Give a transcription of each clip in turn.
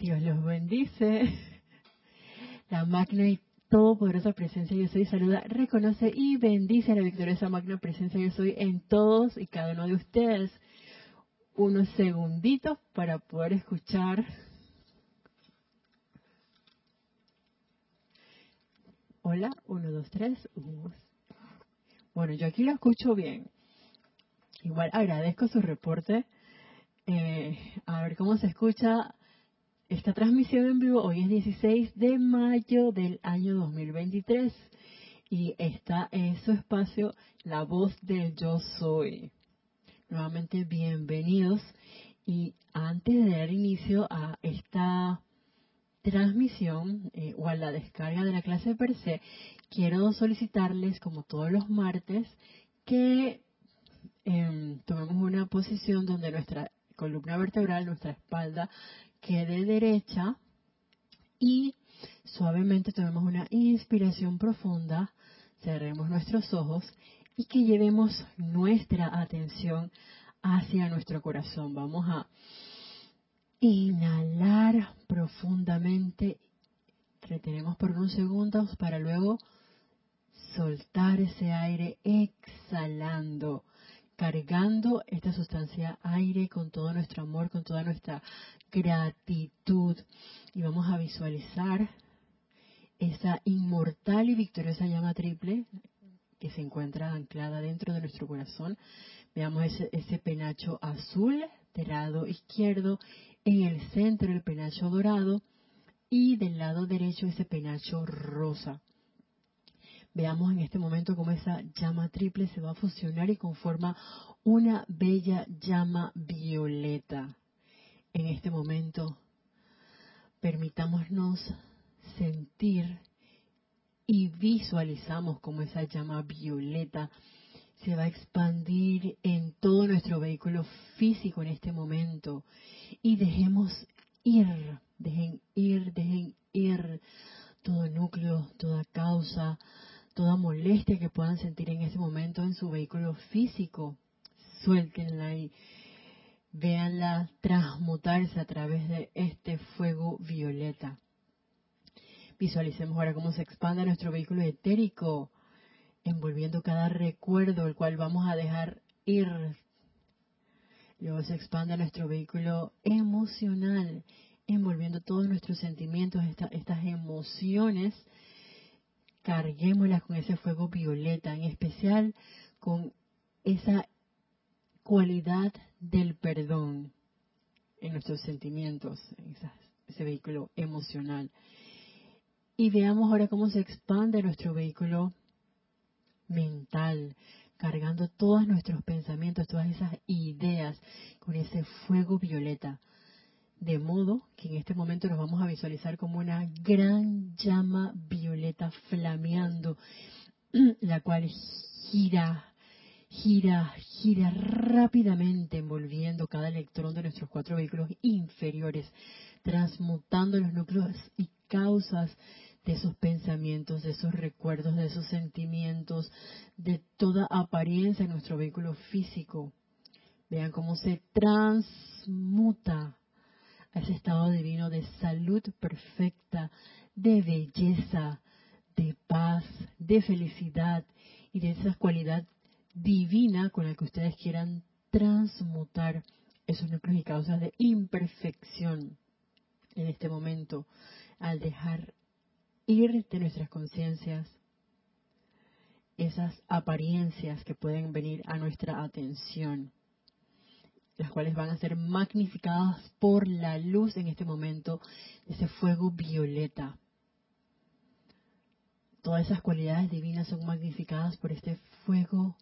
Dios los bendice. La magna y todopoderosa presencia yo soy saluda, reconoce y bendice a la victoriosa magna presencia yo soy en todos y cada uno de ustedes. Unos segunditos para poder escuchar. Hola, uno, dos, tres. Bueno, yo aquí lo escucho bien. Igual agradezco su reporte. Eh, a ver cómo se escucha esta transmisión en vivo. Hoy es 16 de mayo del año 2023 y está en su espacio La Voz del Yo Soy. Nuevamente bienvenidos y antes de dar inicio a esta transmisión eh, o a la descarga de la clase per se, quiero solicitarles, como todos los martes, que em, tomemos una posición donde nuestra columna vertebral, nuestra espalda, quede derecha y suavemente tomemos una inspiración profunda, cerremos nuestros ojos y que llevemos nuestra atención hacia nuestro corazón. Vamos a Inhalar profundamente. Retenemos por unos segundos para luego soltar ese aire exhalando, cargando esta sustancia aire con todo nuestro amor, con toda nuestra gratitud. Y vamos a visualizar esa inmortal y victoriosa llama triple que se encuentra anclada dentro de nuestro corazón. Veamos ese, penacho azul del lado izquierdo en el centro el penacho dorado y del lado derecho ese penacho rosa. Veamos en este momento cómo esa llama triple se va a fusionar y conforma una bella llama violeta. En este momento, permitámonos sentir y visualizamos cómo esa llama violeta se va a expandir en todo nuestro vehículo físico en este momento y dejemos ir, dejen ir, dejen ir todo núcleo, toda causa, toda molestia que puedan sentir en ese momento en su vehículo físico. Suéltenla y véanla transmutarse a través de este fuego violeta. Visualicemos ahora cómo se expande nuestro vehículo etérico, envolviendo cada recuerdo, el cual vamos a dejar ir Luego se expande nuestro vehículo emocional, envolviendo todos nuestros sentimientos, estas emociones. Carguémoslas con ese fuego violeta, en especial con esa cualidad del perdón en nuestros sentimientos, en ese vehículo emocional. Y veamos ahora cómo se expande nuestro vehículo mental, cargando todos nuestros pensamientos, todas esas ideas con ese fuego violeta. De modo que en este momento nos vamos a visualizar como una gran llama violeta flameando, la cual gira, gira, gira rápidamente envolviendo cada electrón de nuestros cuatro vehículos inferiores, transmutando los núcleos y causas de esos pensamientos, de esos recuerdos, de esos sentimientos, de toda apariencia en nuestro vehículo físico. Vean cómo se transmuta a ese estado divino de salud perfecta, de belleza, de paz, de felicidad y de esa cualidad divina con la que ustedes quieran transmutar esos núcleos y causas de imperfección en este momento al dejar ir de nuestras conciencias esas apariencias que pueden venir a nuestra atención, las cuales van a ser magnificadas por la luz en este momento, ese fuego violeta. Todas esas cualidades divinas son magnificadas por este fuego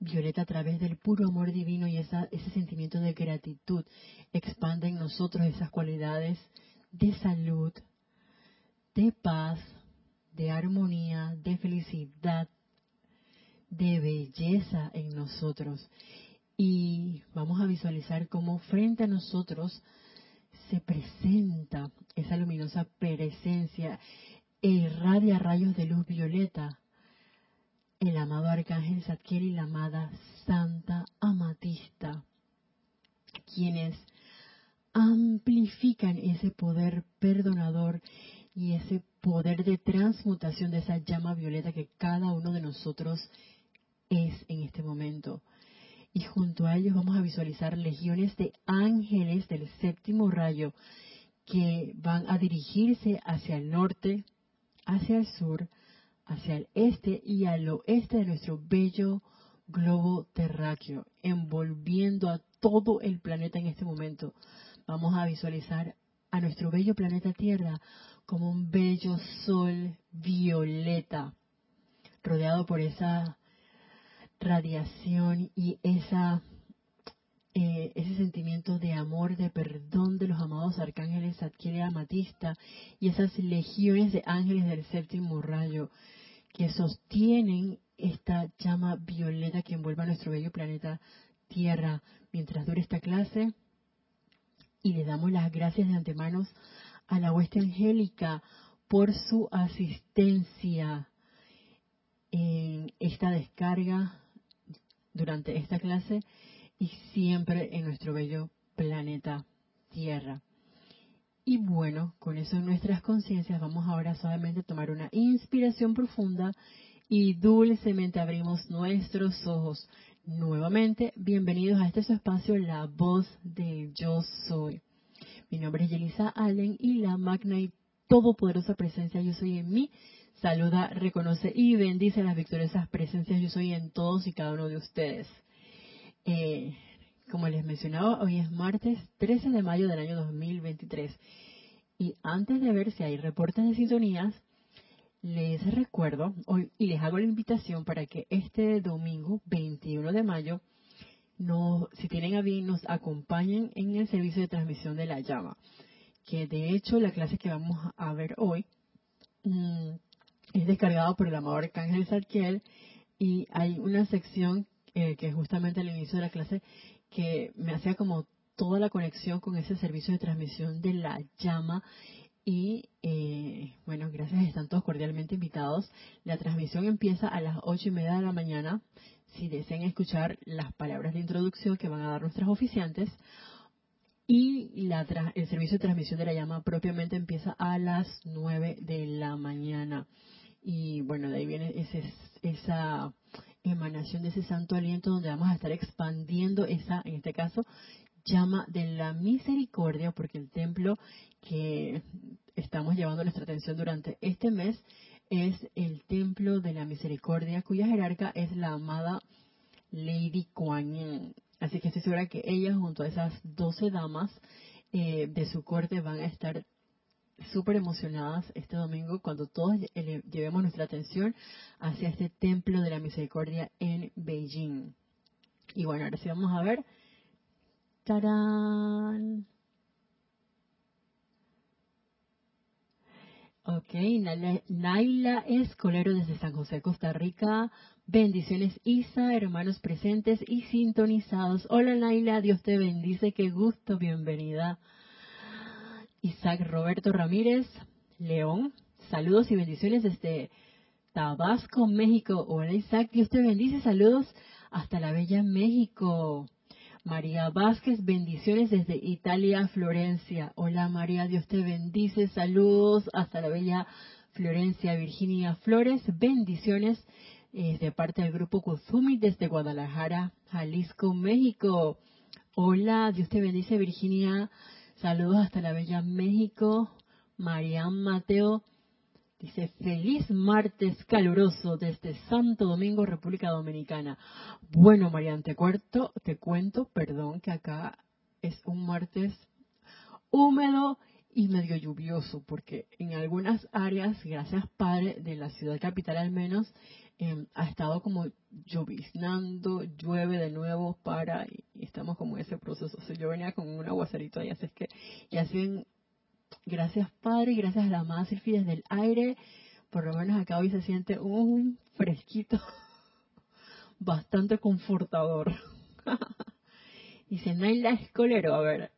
violeta a través del puro amor divino y ese sentimiento de gratitud expande en nosotros esas cualidades de salud, de paz, de armonía, de felicidad, de belleza en nosotros. Y vamos a visualizar cómo frente a nosotros se presenta esa luminosa presencia e irradia rayos de luz violeta. El amado arcángel Zadkiel y la amada Santa Amatista, quienes amplifican ese poder perdonador y ese poder de transmutación de esa llama violeta que cada uno de nosotros es en este momento. Y junto a ellos vamos a visualizar legiones de ángeles del séptimo rayo que van a dirigirse hacia el norte, hacia el sur, hacia el este y al oeste de nuestro bello globo terráqueo, envolviendo a todo el planeta en este momento. Vamos a visualizar a nuestro bello planeta Tierra como un bello sol violeta, rodeado por esa radiación y esa eh, ese sentimiento de amor, de perdón de los amados arcángeles adquiere amatista y esas legiones de ángeles del séptimo rayo que sostienen esta llama violeta que envuelve a nuestro bello planeta Tierra mientras dure esta clase. Y le damos las gracias de antemano a la hueste angélica por su asistencia en esta descarga durante esta clase y siempre en nuestro bello planeta Tierra. Y bueno, con eso en nuestras conciencias vamos ahora suavemente a tomar una inspiración profunda y dulcemente abrimos nuestros ojos. Nuevamente, bienvenidos a este su espacio, La Voz del Yo Soy. Mi nombre es Yelisa Allen y la magna y todopoderosa presencia Yo Soy en mí saluda, reconoce y bendice las victoriosas presencias Yo Soy en todos y cada uno de ustedes. Eh, como les mencionaba, hoy es martes 13 de mayo del año 2023. Y antes de ver si hay reportes de sintonías, les recuerdo hoy y les hago la invitación para que este domingo 21 de mayo, no, si tienen a bien, nos acompañen en el servicio de transmisión de la llama. Que de hecho la clase que vamos a ver hoy mm, es descargada por el amado Arcángel Sarkiel y hay una sección eh, que justamente al inicio de la clase que me hacía como toda la conexión con ese servicio de transmisión de la llama y eh, bueno, gracias, están todos cordialmente invitados. La transmisión empieza a las ocho y media de la mañana. Si desean escuchar las palabras de introducción que van a dar nuestras oficiantes, y la el servicio de transmisión de la llama propiamente empieza a las nueve de la mañana. Y bueno, de ahí viene ese, esa emanación de ese santo aliento donde vamos a estar expandiendo esa, en este caso, llama de la misericordia, porque el templo que estamos llevando nuestra atención durante este mes es el templo de la misericordia, cuya jerarca es la amada Lady Kuan Yin. Así que estoy segura que ella, junto a esas doce damas eh, de su corte, van a estar súper emocionadas este domingo cuando todos llevemos nuestra atención hacia este templo de la misericordia en Beijing. Y bueno, ahora sí vamos a ver. ¡Tarán! Ok, Naila, Escolero desde San José, Costa Rica. Bendiciones, Isa, hermanos presentes y sintonizados. Hola, Naila, Dios te bendice, qué gusto, bienvenida. Isaac Roberto Ramírez, León. Saludos y bendiciones desde Tabasco, México. Hola, Isaac, Dios te bendice, saludos hasta la bella México. María Vázquez, bendiciones desde Italia, Florencia. Hola María, Dios te bendice. Saludos hasta la bella Florencia. Virginia Flores, bendiciones eh, de parte del grupo Kuzumi desde Guadalajara, Jalisco, México. Hola, Dios te bendice Virginia. Saludos hasta la bella México. Marian Mateo, Dice, feliz martes caluroso desde Santo Domingo, República Dominicana. Bueno, Marian, te, cuento, te cuento, perdón, que acá es un martes húmedo y medio lluvioso, porque en algunas áreas, gracias Padre, de la ciudad capital al menos, em, ha estado como lloviznando, llueve de nuevo, para, y, estamos como en ese proceso. O yo venía con un aguacerito ahí, así es que, y así Gracias Padre y gracias a la Madre Silfi desde el aire. Por lo menos acá hoy se siente un fresquito bastante confortador. Dice Naila Escolero, a ver.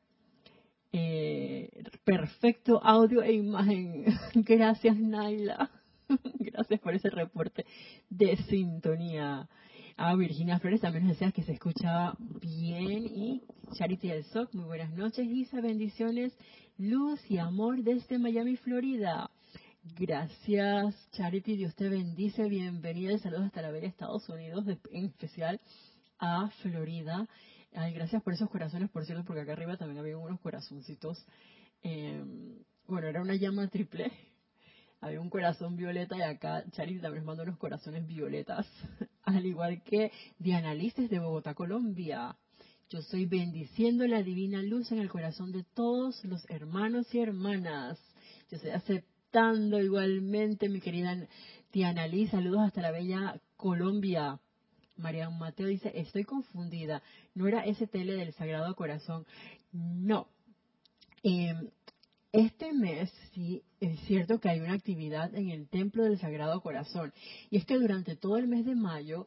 Eh, perfecto audio e imagen. Gracias Naila. Gracias por ese reporte de sintonía. A Virginia Flores también nos decía que se escuchaba bien y Charity del SOC, muy buenas noches. Isa, bendiciones, luz y amor desde Miami, Florida. Gracias, Charity. Dios te bendice. Bienvenida y saludos hasta la bella Estados Unidos, en especial a Florida. Ay, gracias por esos corazones, por cierto, porque acá arriba también había unos corazoncitos. Em, bueno, era una llama triple. Había un corazón violeta y acá Charity también nos manda unos corazones violetas. Al igual que Diana Lices de Bogotá, Colombia. Yo estoy bendiciendo la divina luz en el corazón de todos los hermanos y hermanas. Yo estoy aceptando igualmente, mi querida Diana Liz. Saludos hasta la bella Colombia. María Mateo dice, estoy confundida. No era tele del Sagrado Corazón. No. Em, este mes sí es cierto que hay una actividad en el Templo del Sagrado Corazón. Y es que durante todo el mes de mayo,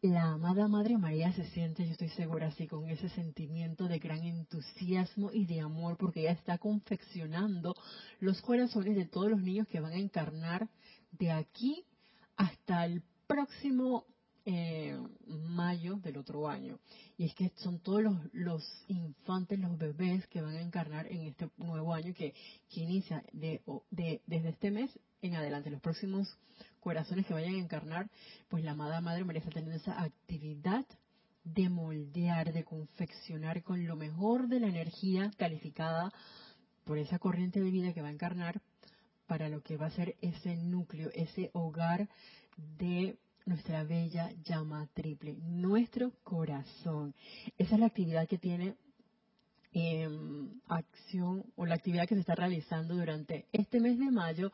la amada Madre María se siente, yo estoy segura, así con ese sentimiento de gran entusiasmo y de amor, porque ella está confeccionando los corazones de todos los niños que van a encarnar de aquí hasta el próximo eh, mayo del otro año. Y es que son todos los, infantes, los bebés que van a encarnar en este nuevo año que, inicia de, desde este mes en adelante. Los próximos corazones que vayan a encarnar, pues la amada Madre María está teniendo esa actividad de moldear, de confeccionar con lo mejor de la energía calificada por esa corriente de vida que va a encarnar para lo que va a ser ese núcleo, ese hogar de nuestra bella llama triple, nuestro corazón. Esa es la actividad que tiene em, acción o la actividad que se está realizando durante este mes de mayo,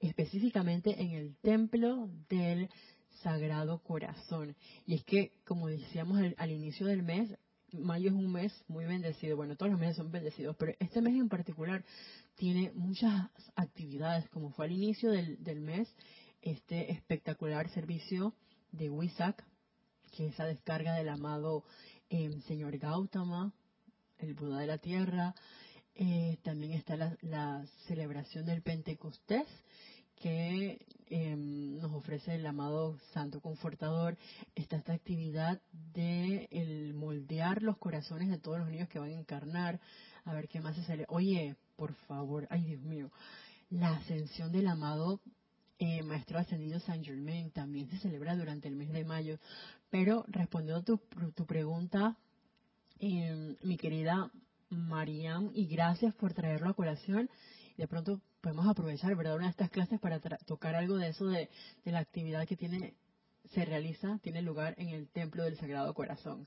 específicamente en el templo del Sagrado Corazón. Y es que, como decíamos al, inicio del mes, mayo es un mes muy bendecido. Bueno, todos los meses son bendecidos, pero este mes en particular tiene muchas actividades, como fue al inicio del, del mes este espectacular servicio de Wisak, que es esa descarga del amado eh, señor Gautama, el Buda de la Tierra. Eh, también está la, celebración del Pentecostés, que em, nos ofrece el amado Santo Confortador. Está esta actividad de el moldear los corazones de todos los niños que van a encarnar. A ver qué más se sale. Oye, por favor, ay Dios mío, la ascensión del amado eh, Maestro Ascendido San Germain también se celebra durante el mes de mayo. Pero respondiendo tu, tu pregunta, em, mi querida Mariam, y gracias por traerlo a colación. De pronto podemos aprovechar, ¿verdad?, una de estas clases para tocar algo de eso de, de la actividad que tiene se realiza, tiene lugar en el Templo del Sagrado Corazón.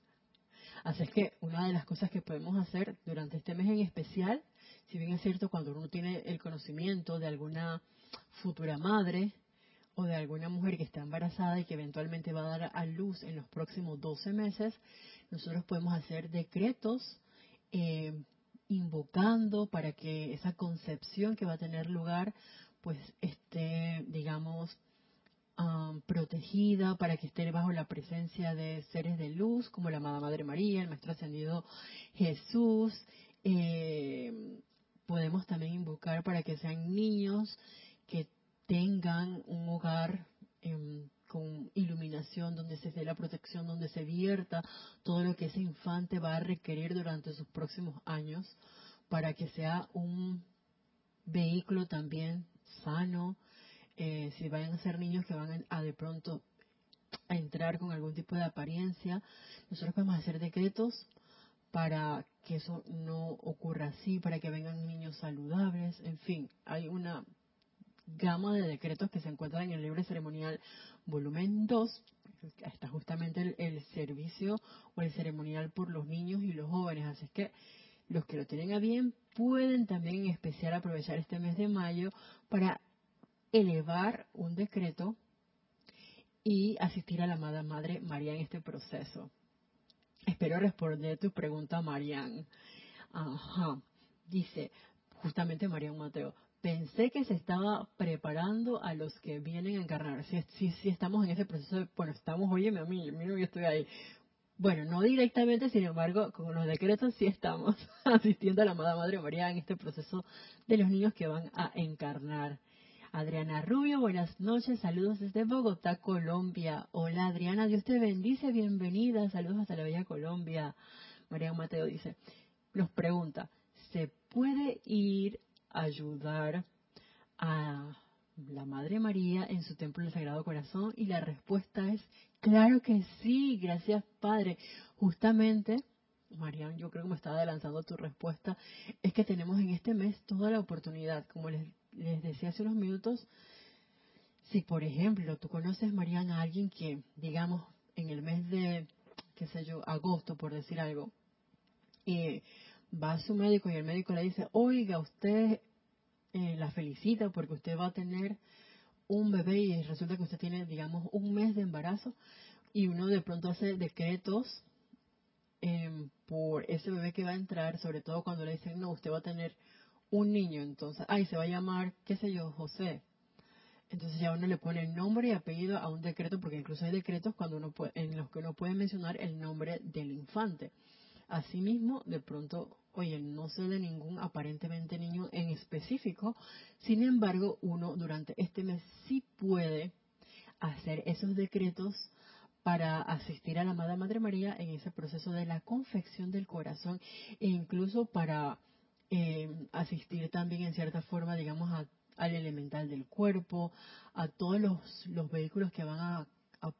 Así es que una de las cosas que podemos hacer durante este mes en especial, si bien es cierto cuando uno tiene el conocimiento de alguna futura madre o de alguna mujer que está embarazada y que eventualmente va a dar a luz en los próximos 12 meses, nosotros podemos hacer decretos eh, invocando para que esa concepción que va a tener lugar pues esté, digamos, um, protegida, para que esté bajo la presencia de seres de luz como la amada Madre María, el Maestro Ascendido Jesús. Eh, podemos también invocar para que sean niños que tengan un hogar em, con iluminación, donde se dé la protección, donde se vierta todo lo que ese infante va a requerir durante sus próximos años para que sea un vehículo también sano. Eh, si vayan a ser niños que van a de pronto a entrar con algún tipo de apariencia, nosotros podemos hacer decretos para que eso no ocurra así, para que vengan niños saludables, en fin, hay una gama de decretos que se encuentran en el libro ceremonial volumen 2. Está justamente el, servicio o el ceremonial por los niños y los jóvenes. Así es que los que lo tienen a bien pueden también en especial aprovechar este mes de mayo para elevar un decreto y asistir a la amada Madre María en este proceso. Espero responder tu pregunta, Marian. Ajá. Dice, justamente Marian Mateo, pensé que se estaba preparando a los que vienen a encarnar. Si, si, si estamos en ese proceso, bueno, estamos, oye, a mí, mira, yo estoy ahí. Bueno, no directamente, sin embargo, con los decretos sí estamos asistiendo a la amada Madre María en este proceso de los niños que van a encarnar. Adriana Rubio, buenas noches, saludos desde Bogotá, Colombia. Hola Adriana, Dios te bendice, bienvenida, saludos hasta la Bella Colombia. María Mateo dice, nos pregunta, ¿se puede ir a ayudar a la Madre María en su templo del Sagrado Corazón? Y la respuesta es, claro que sí, gracias Padre. Justamente, Marian, yo creo que me estaba adelantando tu respuesta, es que tenemos en este mes toda la oportunidad, como les, les decía hace unos minutos, si por ejemplo tú conoces, Marian, a alguien que, digamos, en el mes de, qué sé yo, agosto, por decir algo, y va a su médico y el médico le dice, oiga, usted eh, la felicita porque usted va a tener un bebé y resulta que usted tiene, digamos, un mes de embarazo y uno de pronto hace decretos em, por ese bebé que va a entrar, sobre todo cuando le dicen, no, usted va a tener un niño, entonces, ay, se va a llamar, qué sé yo, José. Entonces ya uno le pone nombre y apellido a un decreto, porque incluso hay decretos cuando uno en los que uno puede mencionar el nombre del infante. Asimismo, de pronto, oye, no sé de ningún aparentemente niño en específico, sin embargo, uno durante este mes sí puede hacer esos decretos para asistir a la amada Madre María en ese proceso de la confección del corazón e incluso para eh, asistir también en cierta forma, digamos, al elemental del cuerpo, a todos los, los vehículos que van a, a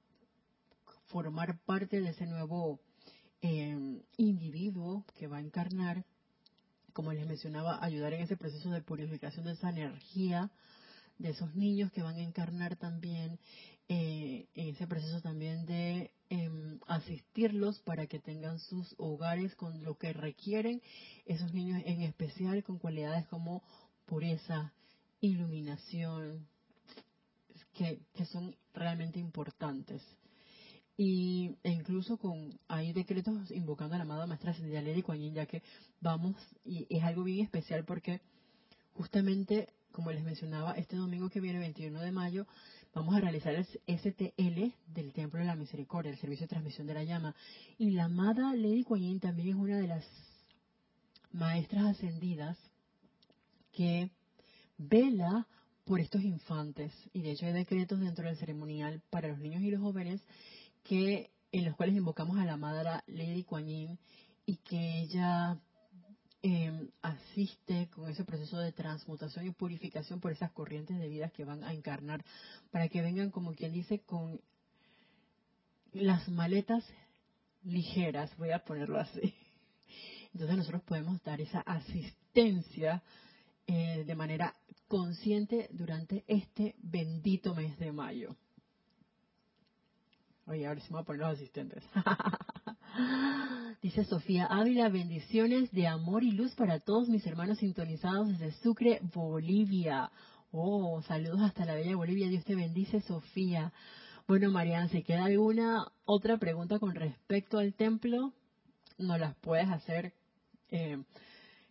formar parte de ese nuevo eh, individuo que va a encarnar, como les mencionaba, ayudar en ese proceso de purificación de esa energía de esos niños que van a encarnar también eh, en ese proceso también de em, asistirlos para que tengan sus hogares con lo que requieren esos niños en especial con cualidades como pureza, iluminación, que, que son realmente importantes. Y e incluso con hay decretos invocando a la amada maestra ascendida Lady Kuan ya que vamos y es algo bien especial porque justamente como les mencionaba este domingo que viene 21 de mayo vamos a realizar el STL del Templo de la Misericordia el servicio de transmisión de la llama. Y la amada Lady Kuan también es una de las maestras ascendidas que vela por estos infantes. Y de hecho hay decretos dentro del ceremonial para los niños y los jóvenes que en los cuales invocamos a la Madre Lady Kuan y que ella em, asiste con ese proceso de transmutación y purificación por esas corrientes de vida que van a encarnar para que vengan como quien dice con las maletas ligeras, voy a ponerlo así. Entonces nosotros podemos dar esa asistencia eh, de manera consciente durante este bendito mes de mayo. Oye, ahora sí me voy a poner los asistentes. Dice Sofía Ávila, bendiciones de amor y luz para todos mis hermanos sintonizados desde Sucre, Bolivia. Oh, saludos hasta la bella Bolivia. Dios te bendice, Sofía. Bueno, Marian, si queda alguna otra pregunta con respecto al templo, nos las puedes hacer eh,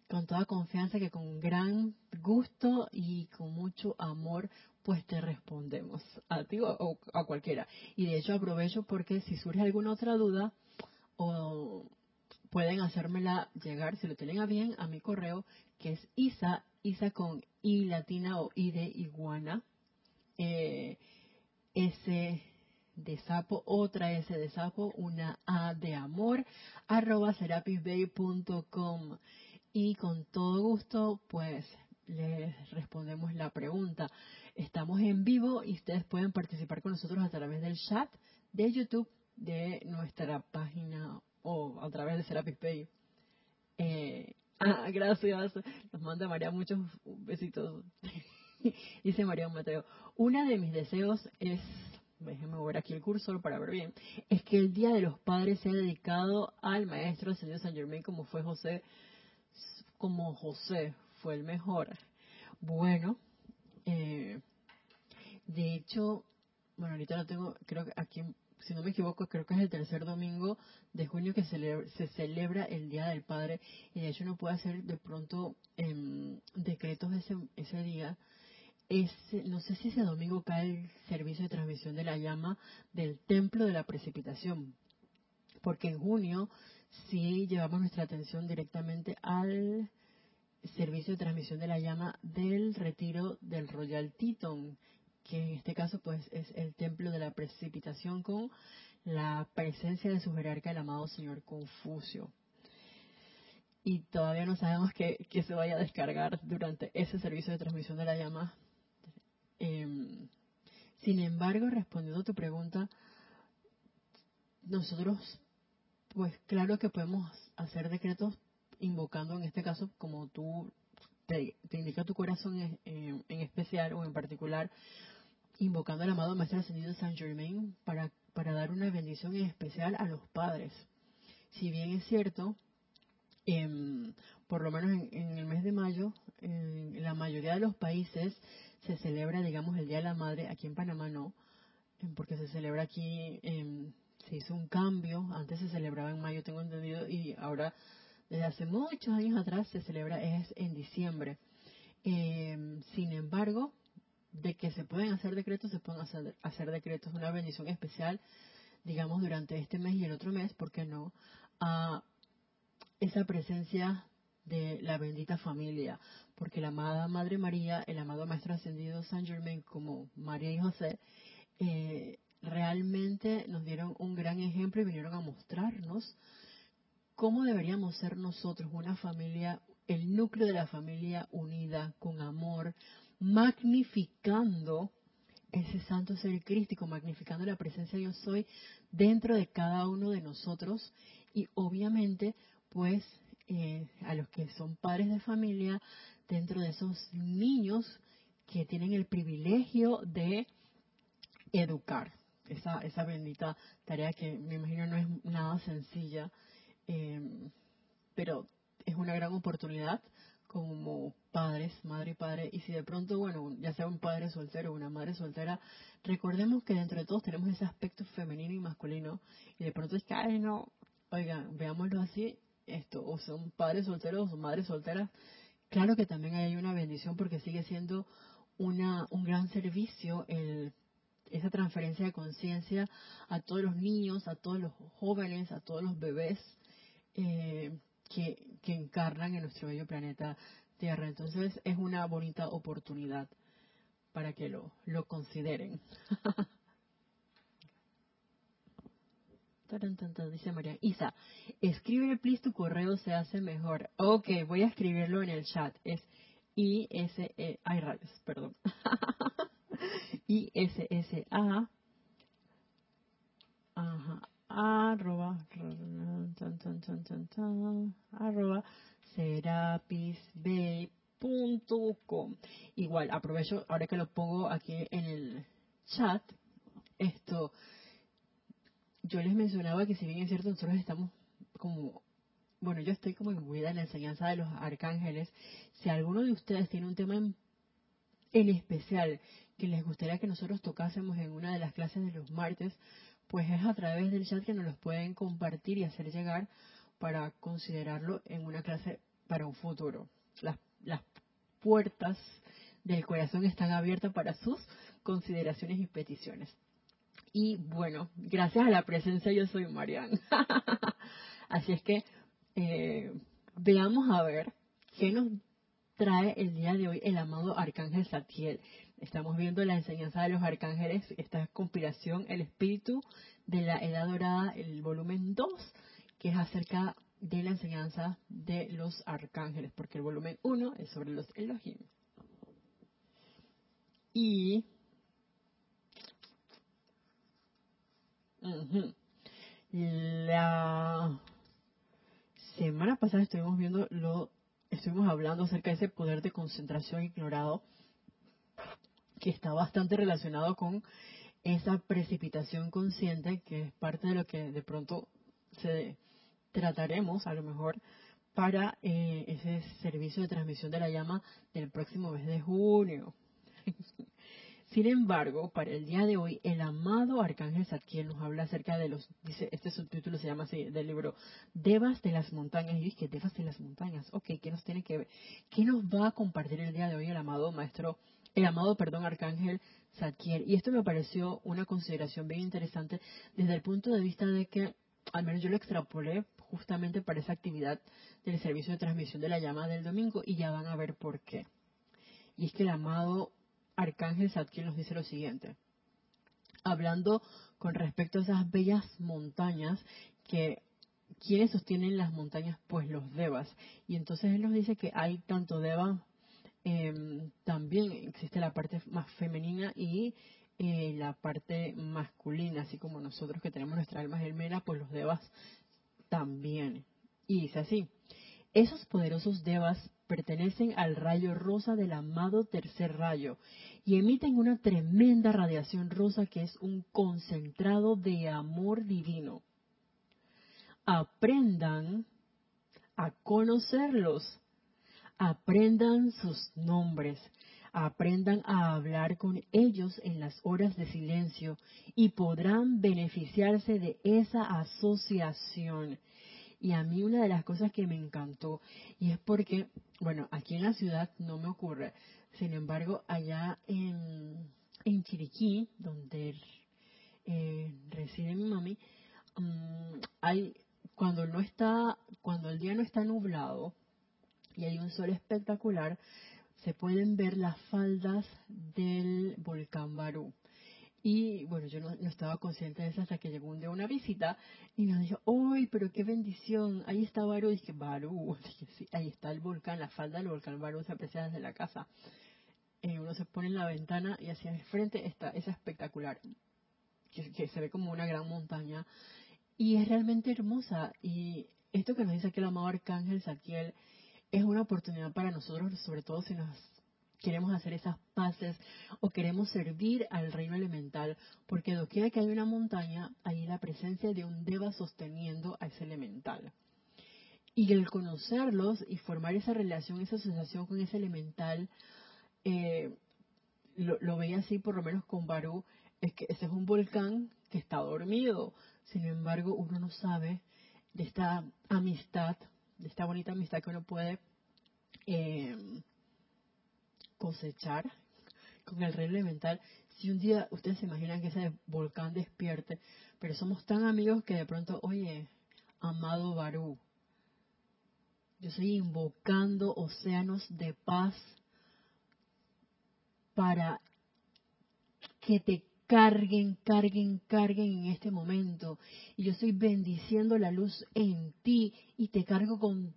con toda confianza, que con gran gusto y con mucho amor pues te respondemos a ti o a cualquiera. Y de hecho aprovecho porque si surge alguna otra duda, o pueden hacérmela llegar, si lo tienen a bien, a mi correo, que es isa, isa con i latina o i de iguana, eh, s de sapo, otra s de sapo, una a de amor, arroba serapisbay.com. Y con todo gusto, pues les respondemos la pregunta. Estamos en vivo y ustedes pueden participar con nosotros a través del chat de YouTube de nuestra página o a través de Serapis Pay. Eh, ah, gracias. Nos manda María muchos besitos. Dice María Mateo, una de mis deseos es, déjenme ver aquí el cursor para ver bien, es que el Día de los Padres sea dedicado al Maestro Señor San Germain como fue José, como José fue el mejor. Bueno, eh, de hecho, bueno, ahorita lo tengo, creo que aquí, si no me equivoco, creo que es el tercer domingo de junio que se celebra el Día del Padre. Y de hecho uno puede hacer de pronto eh, decretos ese, ese día. no sé si ese domingo cae el servicio de transmisión de la llama del Templo de la Precipitación, porque en junio sí llevamos nuestra atención directamente al servicio de transmisión de la llama del retiro del Royal Teton, que en este caso pues es el templo de la precipitación con la presencia de su jerarca el amado señor Confucio. y todavía no sabemos que, se vaya a descargar durante ese servicio de transmisión de la llama. Em, sin embargo, respondiendo a tu pregunta, nosotros, pues claro que podemos hacer decretos invocando en este caso, como tú te, indica tu corazón en, en, especial o en particular, invocando al amado Maestro Ascendido Saint Germain para, para dar una bendición en especial a los padres. Si bien es cierto, por lo menos en, el mes de mayo, en la mayoría de los países se celebra, digamos, el Día de la Madre, aquí en Panamá no, porque se celebra aquí, se hizo un cambio, antes se celebraba en mayo, tengo entendido, y ahora desde hace muchos años atrás se celebra es en diciembre. Em, sin embargo, de que se pueden hacer decretos, se pueden hacer, hacer decretos, una bendición especial, digamos, durante este mes y el otro mes, ¿por qué no? A esa presencia de la bendita familia, porque la amada Madre María, el amado Maestro Ascendido San Germain, como María y José, eh, realmente nos dieron un gran ejemplo y vinieron a mostrarnos cómo deberíamos ser nosotros, una familia, el núcleo de la familia unida, con amor, magnificando ese santo ser crístico, magnificando la presencia de yo soy dentro de cada uno de nosotros y obviamente pues eh, a los que son padres de familia, dentro de esos niños que tienen el privilegio de educar. Esa, esa bendita tarea que me imagino no es nada sencilla eh, pero es una gran oportunidad como padres, madre y padre, y si de pronto, bueno, ya sea un padre soltero o una madre soltera, recordemos que dentro de todos tenemos ese aspecto femenino y masculino, y de pronto es que, ay, no, oigan, veámoslo así, esto, o son padres solteros o son madres solteras, claro que también hay una bendición porque sigue siendo una, un gran servicio el esa transferencia de conciencia a todos los niños, a todos los jóvenes, a todos los bebés eh, que, encarnan en nuestro bello planeta Tierra. Entonces es una bonita oportunidad para que lo, lo consideren. Dice María Isa, escribe please tu correo, se hace mejor. Ok, voy a escribirlo en el chat. Es I-S-E, ay rayos, perdón. I-S-S-A, ajá, arroba, arroba serapisbay.com. Igual, aprovecho ahora que lo pongo aquí en el chat, esto, yo les mencionaba que si bien es cierto, nosotros estamos como, bueno, yo estoy como imbuida en la enseñanza de los arcángeles. Si alguno de ustedes tiene un tema en especial que les gustaría que nosotros tocásemos en una de las clases de los martes, pues es a través del chat que nos los pueden compartir y hacer llegar para considerarlo en una clase para un futuro. Las, las puertas del corazón están abiertas para sus consideraciones y peticiones. Y bueno, gracias a la presencia yo soy Marian. Así es que eh, veamos a ver qué nos trae el día de hoy el amado Arcángel Satiel. Estamos viendo la enseñanza de los arcángeles, esta compilación, el espíritu de la Edad Dorada, el volumen 2, que es acerca de la enseñanza de los arcángeles, porque el volumen 1 es sobre los Elohim. Y la semana pasada estuvimos viendo lo estuvimos hablando acerca de ese poder de concentración ignorado que está bastante relacionado con esa precipitación consciente que es parte de lo que de pronto se trataremos a lo mejor para eh, ese servicio de transmisión de la llama del próximo mes de junio. Sin embargo, para el día de hoy, el amado Arcángel Zadkiel nos habla acerca de los, dice, este subtítulo se llama así, del libro, Devas de las montañas. Y que Devas de las montañas, ok, ¿qué nos tiene que ver? ¿Qué nos va a compartir el día de hoy el amado maestro, el amado, perdón, Arcángel Zadkiel? Y esto me pareció una consideración bien interesante desde el punto de vista de que, al menos yo lo extrapolé justamente para esa actividad del servicio de transmisión de la llama del domingo y ya van a ver por qué. Y es que el amado Arcángel Zadkiel nos dice lo siguiente, hablando con respecto a esas bellas montañas que ¿quiénes sostienen las montañas? Pues los devas. Y entonces él nos dice que hay tanto devas, em, también existe la parte más femenina y eh, la parte masculina, así como nosotros que tenemos nuestra alma gemela, pues los devas también. Y dice así, esos poderosos devas pertenecen al rayo rosa del amado tercer rayo y emiten una tremenda radiación rosa que es un concentrado de amor divino. Aprendan a conocerlos, aprendan sus nombres, aprendan a hablar con ellos en las horas de silencio y podrán beneficiarse de esa asociación. Y a mí una de las cosas que me encantó, y es porque, bueno, aquí en la ciudad no me ocurre, sin embargo, allá en, en Chiriquí, donde eh, reside mi mami, mm, hay cuando no está, cuando el día no está nublado y hay un sol espectacular, se pueden ver las faldas del volcán Barú. Y bueno, yo no, estaba consciente de eso hasta que llegó un día una visita y nos dijo, ¡ay, pero qué bendición! Ahí está Barú. Dije, Barú, sí, ahí está el volcán, la falda del volcán Barú se aprecia desde la casa. Eh, uno se pone en la ventana y hacia el frente está esa espectacular, que, que se ve como una gran montaña. Y es realmente hermosa. Y esto que nos dice aquí el amado Arcángel Saquiel es una oportunidad para nosotros, sobre todo si nos queremos hacer esas paces o queremos servir al reino elemental, porque doquiera que hay una montaña, hay la presencia de un deva sosteniendo a ese elemental. Y el conocerlos y formar esa relación, esa asociación con ese elemental, eh, lo, lo, veía así por lo menos con Barú, es que ese es un volcán que está dormido. Sin embargo, uno no sabe de esta amistad, de esta bonita amistad que uno puede eh, cosechar con el rey elemental. Si un día ustedes se imaginan que ese volcán despierte, pero somos tan amigos que de pronto, oye, amado Barú, yo estoy invocando océanos de paz para que te carguen, carguen, carguen en este momento. Y yo estoy bendiciendo la luz en ti y te cargo con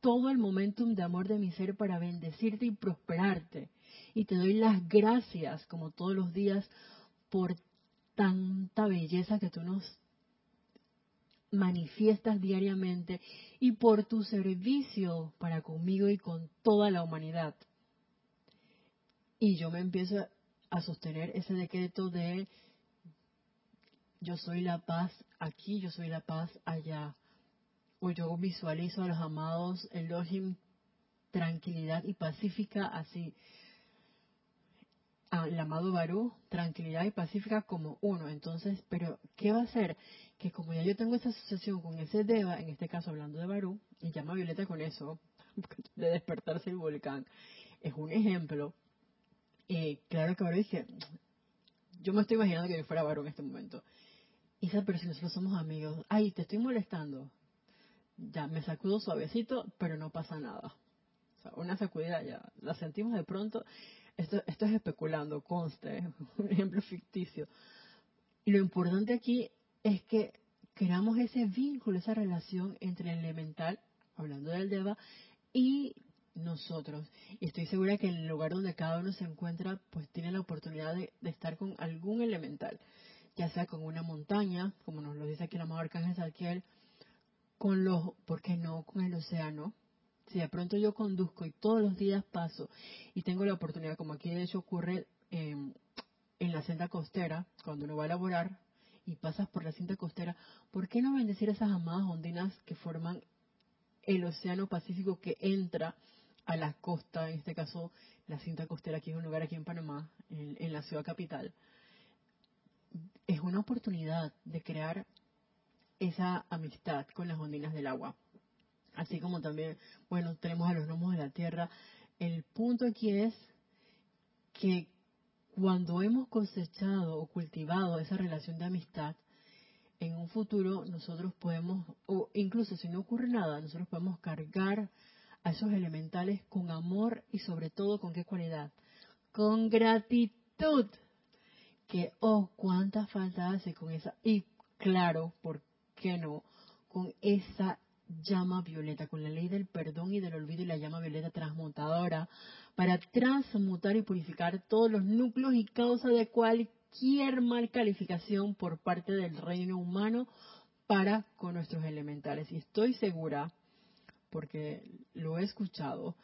todo el momentum de amor de mi ser para bendecirte y prosperarte. Y te doy las gracias, como todos los días, por tanta belleza que tú nos manifiestas diariamente y por tu servicio para conmigo y con toda la humanidad. Y yo me empiezo a sostener ese decreto de yo soy la paz aquí, yo soy la paz allá o yo visualizo a los amados Elohim tranquilidad y pacífica así. Al amado Barú, tranquilidad y pacífica como uno. Entonces, pero ¿qué va a hacer? Que como ya yo tengo esa asociación con ese Deva, en este caso hablando de Barú, y llama Violeta con eso, de despertarse el volcán, es un ejemplo. Eh, claro que Barú dije, yo me estoy imaginando que yo fuera Barú en este momento. Isa, pero si nosotros somos amigos, ay, te estoy molestando ya me sacudo suavecito, pero no pasa nada. O sea, una sacudida ya la sentimos de pronto. Esto, esto es especulando, conste, un ejemplo ficticio. Y lo importante aquí es que creamos ese vínculo, esa relación entre el elemental, hablando del Deva, y nosotros. Y estoy segura que en el lugar donde cada uno se encuentra, pues tiene la oportunidad de, estar con algún elemental, ya sea con una montaña, como nos lo dice aquí el amado Arcángel Salquiel, con los, ¿por qué no con el océano? Si de pronto yo conduzco y todos los días paso y tengo la oportunidad, como aquí de hecho ocurre en la cinta costera, cuando uno va a laborar y pasas por la cinta costera, ¿por qué no bendecir esas amadas ondinas que forman el océano Pacífico que entra a la costa, en este caso la cinta costera, aquí es un lugar aquí en Panamá, en la ciudad capital? Es una oportunidad de crear esa amistad con las ondinas del agua. Así como también, bueno, tenemos a los gnomos de la tierra. El punto aquí es que cuando hemos cosechado o cultivado esa relación de amistad, en un futuro nosotros podemos, o incluso si no ocurre nada, nosotros podemos cargar a esos elementales con amor y sobre todo con qué cualidad? Con gratitud. Que, oh, cuánta falta hace con esa. Y claro, porque que no, con esa llama violeta, con la ley del perdón y del olvido y la llama violeta transmutadora, para transmutar y purificar todos los núcleos y causas de cualquier mal calificación por parte del reino humano para con nuestros elementales. Y estoy segura, porque lo he escuchado,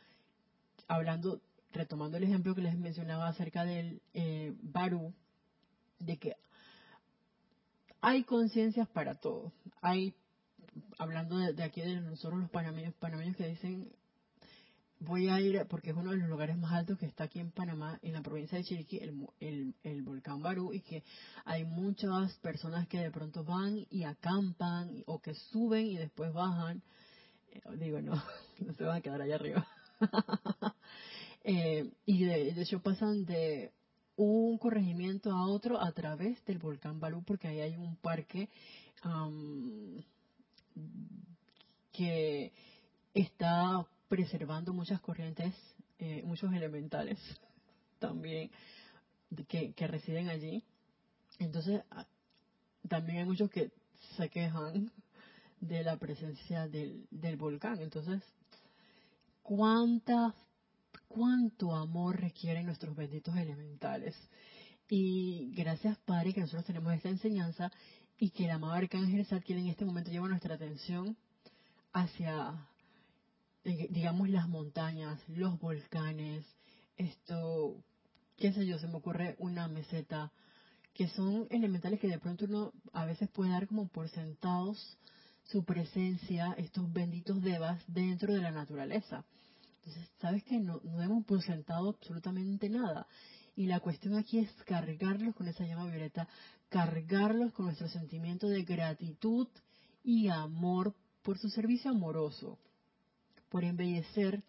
hablando, retomando el ejemplo que les mencionaba acerca del eh, Barú, de que hay conciencias para todo. Hay, hablando de, aquí de nosotros los panameños, panameños que dicen, voy a ir, porque es uno de los lugares más altos que está aquí en Panamá, en la provincia de Chiriquí, el, el, volcán Barú, y que hay muchas personas que de pronto van y acampan, o que suben y después bajan. Digo, no, no se van a quedar allá arriba. Eh, y de, de hecho pasan de un corregimiento a otro a través del volcán Barú, porque ahí hay un parque que está preservando muchas corrientes, eh, muchos elementales también que, residen allí. Entonces, también hay muchos que se quejan de la presencia del, del volcán. Entonces, ¿cuántas cuánto amor requieren nuestros benditos elementales. Y gracias, Padre, que nosotros tenemos esta enseñanza y que el amado Arcángel Zadkiel en este momento lleva nuestra atención hacia, eh, digamos, las montañas, los volcanes, esto, qué sé yo, se me ocurre una meseta, que son elementales que de pronto uno a veces puede dar como por sentados su presencia, estos benditos devas dentro de la naturaleza. Entonces, ¿sabes que no, hemos presentado absolutamente nada. Y la cuestión aquí es cargarlos con esa llama violeta, cargarlos con nuestro sentimiento de gratitud y amor por su servicio amoroso, por embellecer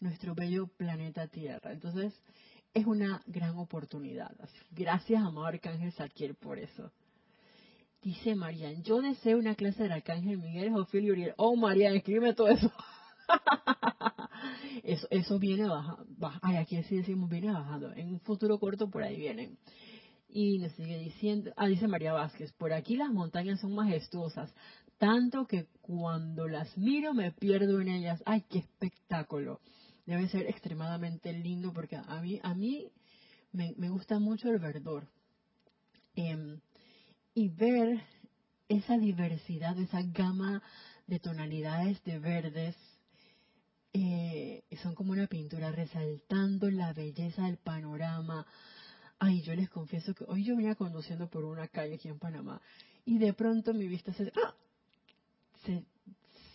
nuestro bello planeta Tierra. Entonces, es una gran oportunidad. Gracias, amado Arcángel Saquiel, por eso. Dice Marian, yo deseo una clase del Arcángel Miguel, Jofil y Uriel. Oh, Marian, escríbeme todo eso. Eso, eso viene bajando. ay, aquí sí decimos viene bajando. En un futuro corto por ahí vienen. Y nos sigue diciendo, ah, dice María Vázquez, por aquí las montañas son majestuosas, tanto que cuando las miro me pierdo en ellas. ¡Ay, qué espectáculo! Debe ser extremadamente lindo porque a mí, a mí me, gusta mucho el verdor. Em, y ver esa diversidad, esa gama de tonalidades de verdes, eh, son como una pintura resaltando la belleza del panorama. Ay, yo les confieso que hoy yo venía conduciendo por una calle aquí en Panamá y de pronto mi vista se, ¡ah!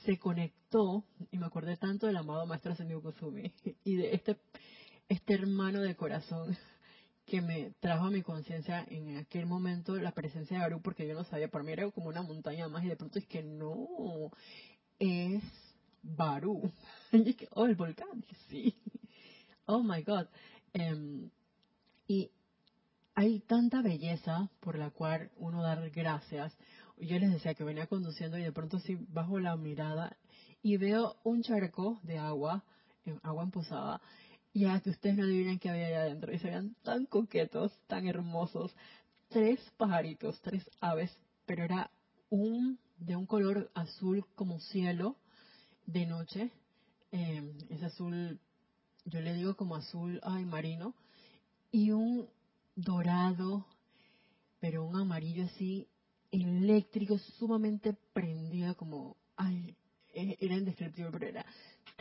se, conectó y me acordé tanto del amado maestro Sendio Kusumi y de este, este hermano de corazón que me trajo a mi conciencia en aquel momento la presencia de Aru porque yo no sabía, para mí era como una montaña más y de pronto es que no, es Barú. oh, el volcán, sí. Oh my God. Em, y hay tanta belleza por la cual uno dar gracias. Yo les decía que venía conduciendo y de pronto sí bajo la mirada y veo un charco de agua, agua empozada, y a que ustedes no adivinen qué había allá adentro. Y se veían tan coquetos, tan hermosos. Tres pajaritos, tres aves, pero era un de un color azul como cielo, de noche, eh, es azul, yo le digo como azul ay, marino, y un dorado, pero un amarillo así eléctrico, sumamente prendido, como, ay, e, era indescriptible, pero era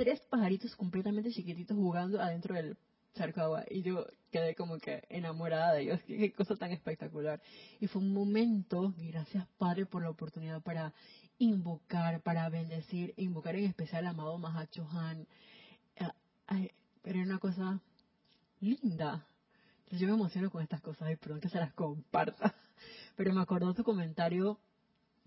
tres pajaritos completamente chiquititos jugando adentro del charco agua. Y yo quedé como que enamorada de ellos, qué, cosa tan espectacular. Y fue un momento, gracias Padre por la oportunidad para invocar, para bendecir, invocar en especial al amado Mahacho Han. Eh, pero era una cosa linda. yo me emociono con estas cosas y pronto se las comparta. Pero me acordó tu comentario,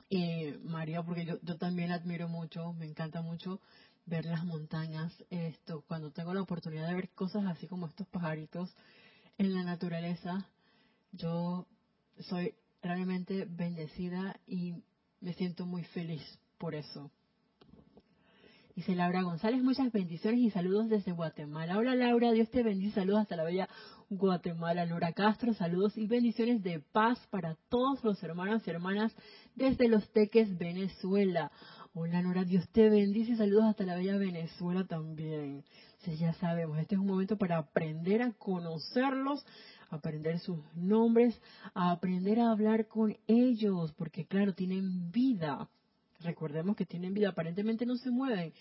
eh, María, porque yo, yo también admiro mucho, me encanta mucho ver las montañas. Esto, cuando tengo la oportunidad de ver cosas así como estos pajaritos en la naturaleza, yo soy realmente bendecida y me siento muy feliz por eso. Dice Laura González, muchas bendiciones y saludos desde Guatemala. Hola Laura, Dios te bendice, saludos hasta la bella Guatemala. Laura Castro, saludos y bendiciones de paz para todos los hermanos y hermanas desde Los Teques, Venezuela. Hola Nora, Dios te bendice, saludos hasta la bella Venezuela también. Sí, ya sabemos, este es un momento para aprender a conocerlos, aprender sus nombres, aprender a hablar con ellos, porque claro, tienen vida Recordemos que tienen vida, aparentemente no se mueven,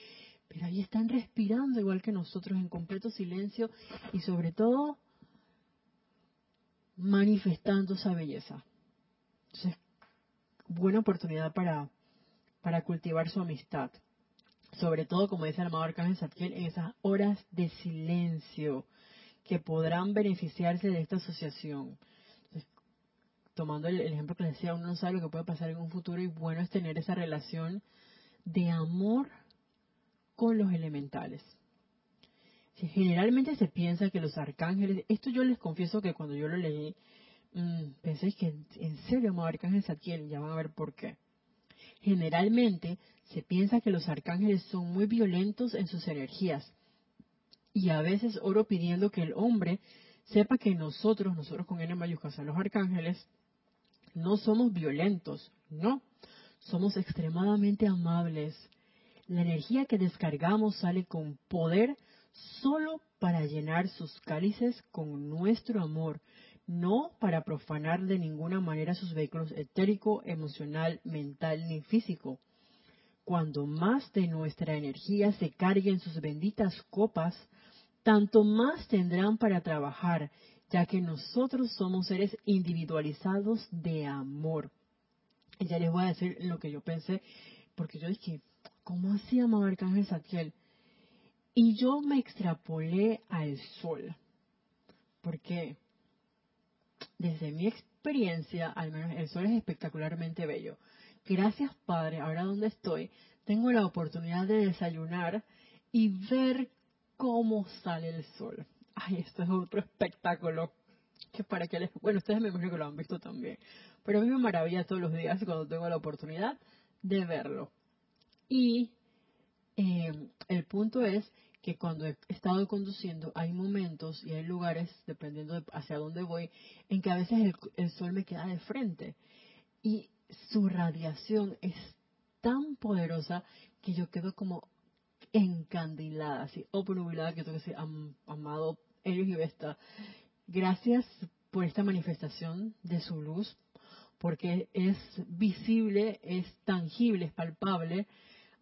pero ahí están respirando igual que nosotros en completo silencio y sobre todo manifestando esa belleza. Entonces, buena oportunidad para, para cultivar su amistad. Sobre todo, como dice el amado Arcángel Satkiel, en esas horas de silencio que podrán beneficiarse de esta asociación tomando el, ejemplo que les decía, uno no sabe lo que puede pasar en un futuro y bueno es tener esa relación de amor con los elementales. generalmente se piensa que los arcángeles, esto yo les confieso que cuando yo lo leí, mmm, pensé que en serio, amado arcángel Satiel, ya van a ver por qué. Generalmente se piensa que los arcángeles son muy violentos en sus energías. Y a veces oro pidiendo que el hombre sepa que nosotros, nosotros con N mayúsculas, los arcángeles, no somos violentos, no, somos extremadamente amables. La energía que descargamos sale con poder solo para llenar sus cálices con nuestro amor, no para profanar de ninguna manera sus vehículos etérico, emocional, mental ni físico. Cuando más de nuestra energía se cargue en sus benditas copas, tanto más tendrán para trabajar ya que nosotros somos seres individualizados de amor. Y ya les voy a decir lo que yo pensé, porque yo dije, ¿cómo así, amado Arcángel Satiel? Y yo me extrapolé al sol, porque desde mi experiencia, al menos el sol es espectacularmente bello. Gracias, Padre, ahora donde estoy, tengo la oportunidad de desayunar y ver cómo sale el sol. Ay, esto es otro espectáculo. Que para que les... Bueno, ustedes me imagino que lo han visto también. Pero a mí me maravilla todos los días cuando tengo la oportunidad de verlo. Y eh, el punto es que cuando he estado conduciendo hay momentos y hay lugares, dependiendo de hacia dónde voy, en que a veces el, el sol me queda de frente. Y su radiación es tan poderosa que yo quedo como encandilada, así, obnubilada, que tengo que decir, amado Helios y Vesta, gracias por esta manifestación de su luz, porque es visible, es tangible, es palpable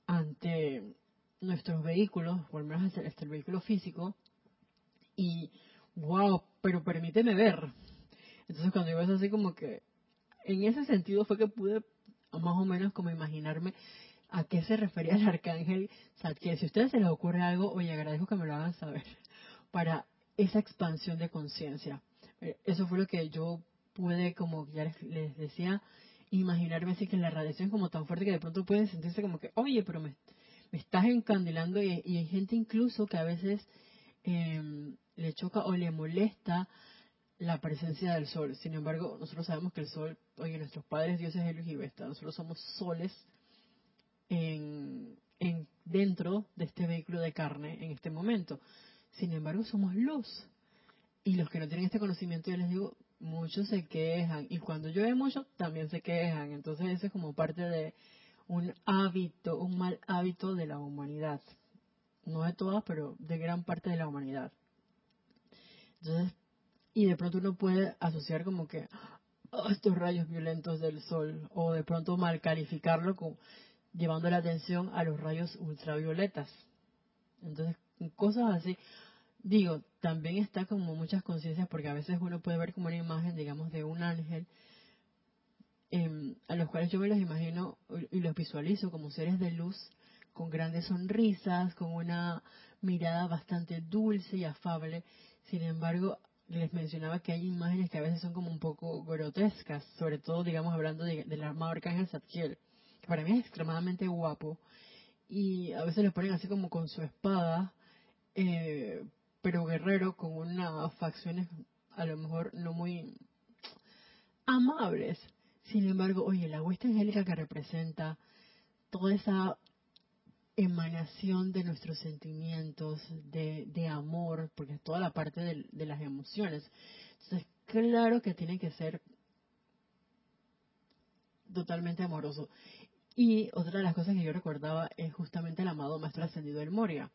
ante nuestros vehículos, o al menos hasta el vehículo físico, y wow, pero permíteme ver. Entonces cuando yo eso así como que, en ese sentido fue que pude más o menos como imaginarme a qué se refería el arcángel Satkiel. Si a ustedes se les ocurre algo, oye, agradezco que me lo hagan saber, para esa expansión de conciencia. Eh, eso fue lo que yo pude, como ya les, decía, imaginarme así que la radiación es como tan fuerte que de pronto pueden sentirse como que, oye, pero me, estás encandilando y, hay gente incluso que a veces em, le choca o le molesta la presencia del sol. Sin embargo, nosotros sabemos que el sol, oye, nuestros padres dioses Helios y Vesta, nosotros somos soles en, dentro de este vehículo de carne en este momento. Sin embargo, somos luz. Y los que no tienen este conocimiento, yo les digo, muchos se quejan. Y cuando llueve mucho, también se quejan. Entonces, eso es como parte de un hábito, un mal hábito de la humanidad. No de todas, pero de gran parte de la humanidad. Entonces, y de pronto uno puede asociar como que oh, estos rayos violentos del sol, o de pronto mal calificarlo con llevando la atención a los rayos ultravioletas. Entonces, cosas así. Digo, también está como muchas conciencias, porque a veces uno puede ver como una imagen, digamos, de un ángel, em, a los cuales yo me los imagino y los visualizo como seres de luz, con grandes sonrisas, con una mirada bastante dulce y afable. Sin embargo, les mencionaba que hay imágenes que a veces son como un poco grotescas, sobre todo, digamos, hablando de, del armado arcángel Zadkiel, que para mí es extremadamente guapo, y a veces le ponen así como con su espada, eh, pero guerrero con unas facciones a lo mejor no muy amables. Sin embargo, oye, la huesta angélica que representa toda esa emanación de nuestros sentimientos de, amor, porque es toda la parte de, de las emociones. Entonces, claro que tiene que ser totalmente amoroso. Y otra de las cosas que yo recordaba es justamente el amado Maestro Ascendido del Moria,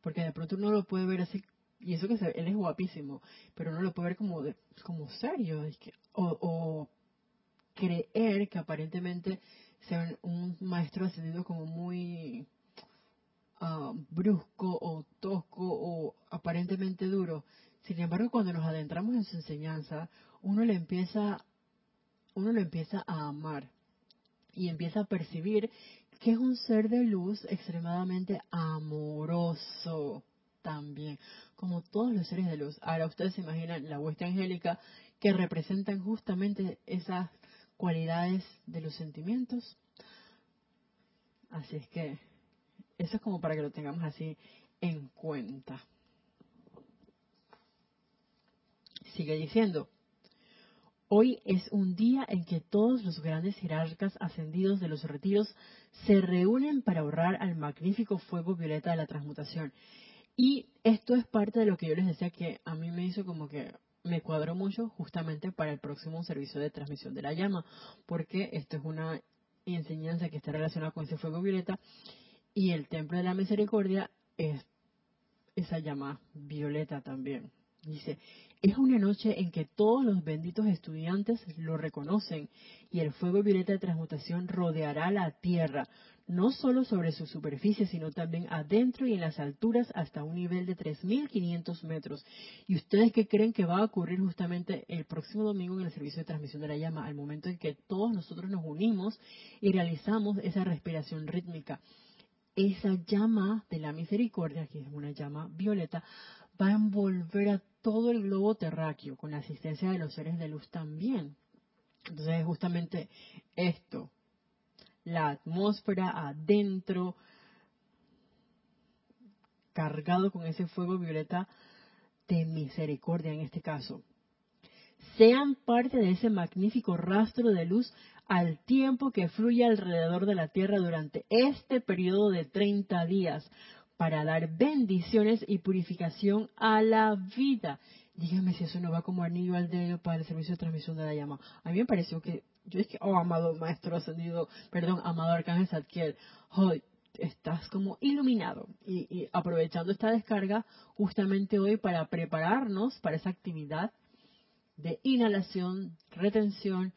porque de pronto uno lo puede ver así, y eso que él es guapísimo, pero uno lo puede ver como, como serio, o, o creer que aparentemente sea un maestro ascendido como muy ah, brusco o tosco o aparentemente duro. Sin embargo, cuando nos adentramos en su enseñanza, uno le empieza, uno lo empieza a amar y empieza a percibir que es un ser de luz extremadamente amoroso también, como todos los seres de luz. Ahora ustedes se imaginan la hueste angélica que representan justamente esas cualidades de los sentimientos. Así es que eso es como para que lo tengamos así en cuenta. Sigue diciendo, hoy es un día en que todos los grandes jerarcas ascendidos de los retiros se reúnen para ahorrar al magnífico fuego violeta de la transmutación. Y esto es parte de lo que yo les decía que a mí me hizo como que me cuadró mucho justamente para el próximo servicio de transmisión de la llama, porque esto es una enseñanza que está relacionada con ese fuego violeta y el templo de la misericordia es esa llama violeta también. Dice, es una noche en que todos los benditos estudiantes lo reconocen y el fuego violeta de transmutación rodeará la tierra, no solo sobre su superficie, sino también adentro y en las alturas hasta un nivel de 3.500 metros. ¿Y ustedes qué creen que va a ocurrir justamente el próximo domingo en el servicio de transmisión de la llama, al momento en que todos nosotros nos unimos y realizamos esa respiración rítmica? Esa llama de la misericordia, que es una llama violeta, va a envolver a todo el globo terráqueo con la asistencia de los seres de luz también. Entonces es justamente esto, la atmósfera adentro, cargado con ese fuego violeta de misericordia en este caso. Sean parte de ese magnífico rastro de luz al tiempo que fluye alrededor de la tierra durante este periodo de 30 días para dar bendiciones y purificación a la vida. Dígame si eso no va como anillo al dedo para el servicio de transmisión de la llama. A mí me pareció que yo que, oh, amado maestro ascendido, perdón, amado arcángel Zadkiel, hoy estás como iluminado y, aprovechando esta descarga justamente hoy para prepararnos para esa actividad de inhalación, retención,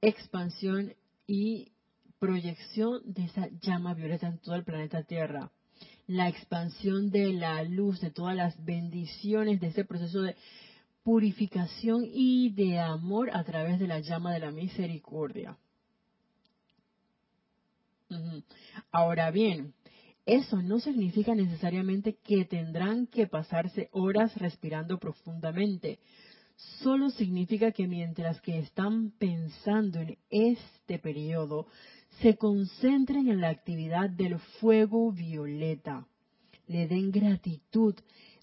expansión y proyección de esa llama violeta en todo el planeta Tierra. La expansión de la luz, de todas las bendiciones de ese proceso de purificación y de amor a través de la llama de la misericordia. Ahora bien, eso no significa necesariamente que tendrán que pasarse horas respirando profundamente. Solo significa que mientras que están pensando en este periodo, se concentren en la actividad del fuego violeta. Le den gratitud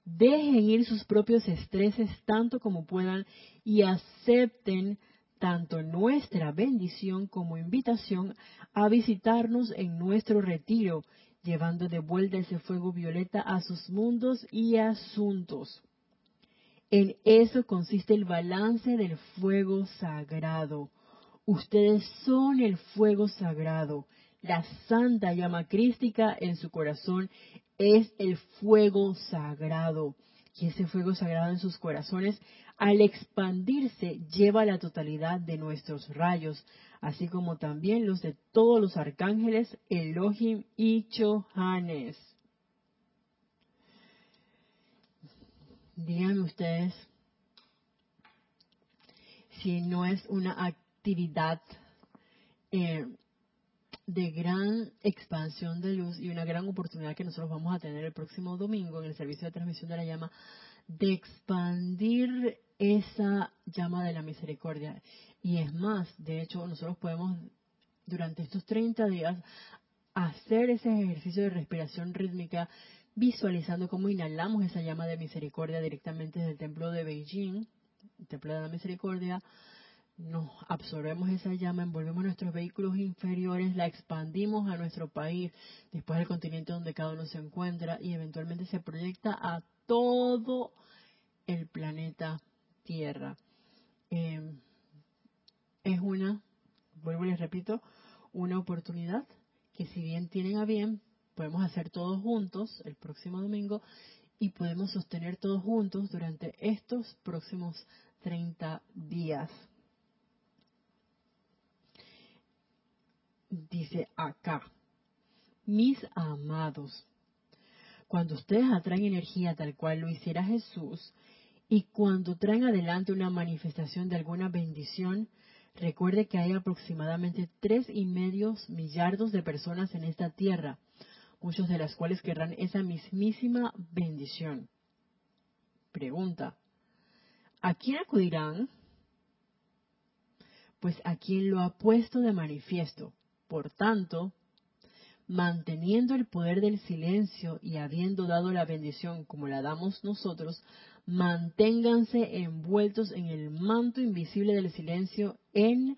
dejen ir sus propios estreses tanto como puedan y acepten tanto nuestra bendición como invitación a visitarnos en nuestro retiro, llevando de vuelta ese fuego violeta a sus mundos y asuntos. En eso consiste el balance del fuego sagrado. Ustedes son el fuego sagrado. La santa llama crística en su corazón es el fuego sagrado. Y ese fuego sagrado en sus corazones, al expandirse, lleva la totalidad de nuestros rayos, así como también los de todos los arcángeles, Elohim y Chohanes. Díganme ustedes si no es una actividad eh, de gran expansión de luz y una gran oportunidad que nosotros vamos a tener el próximo domingo en el servicio de transmisión de la llama, de expandir esa llama de la misericordia. Y es más, de hecho, nosotros podemos durante estos 30 días hacer ese ejercicio de respiración rítmica visualizando cómo inhalamos esa llama de misericordia directamente desde el templo de Beijing, el templo de la misericordia, nos absorbemos esa llama, envolvemos nuestros vehículos inferiores, la expandimos a nuestro país, después al continente donde cada uno se encuentra y eventualmente se proyecta a todo el planeta Tierra. Eh, es una, vuelvo y les repito, una oportunidad que si bien tienen a bien, podemos hacer todos juntos el próximo domingo y podemos sostener todos juntos durante estos próximos 30 días. Dice acá, mis amados, cuando ustedes atraen energía tal cual lo hiciera Jesús, y cuando traen adelante una manifestación de alguna bendición, recuerde que hay aproximadamente tres y medio millardos de personas en esta tierra, muchos de las cuales querrán esa mismísima bendición. Pregunta, ¿a quién acudirán? Pues a quien lo ha puesto de manifiesto. Por tanto, manteniendo el poder del silencio y habiendo dado la bendición como la damos nosotros, manténganse envueltos en el manto invisible del silencio en,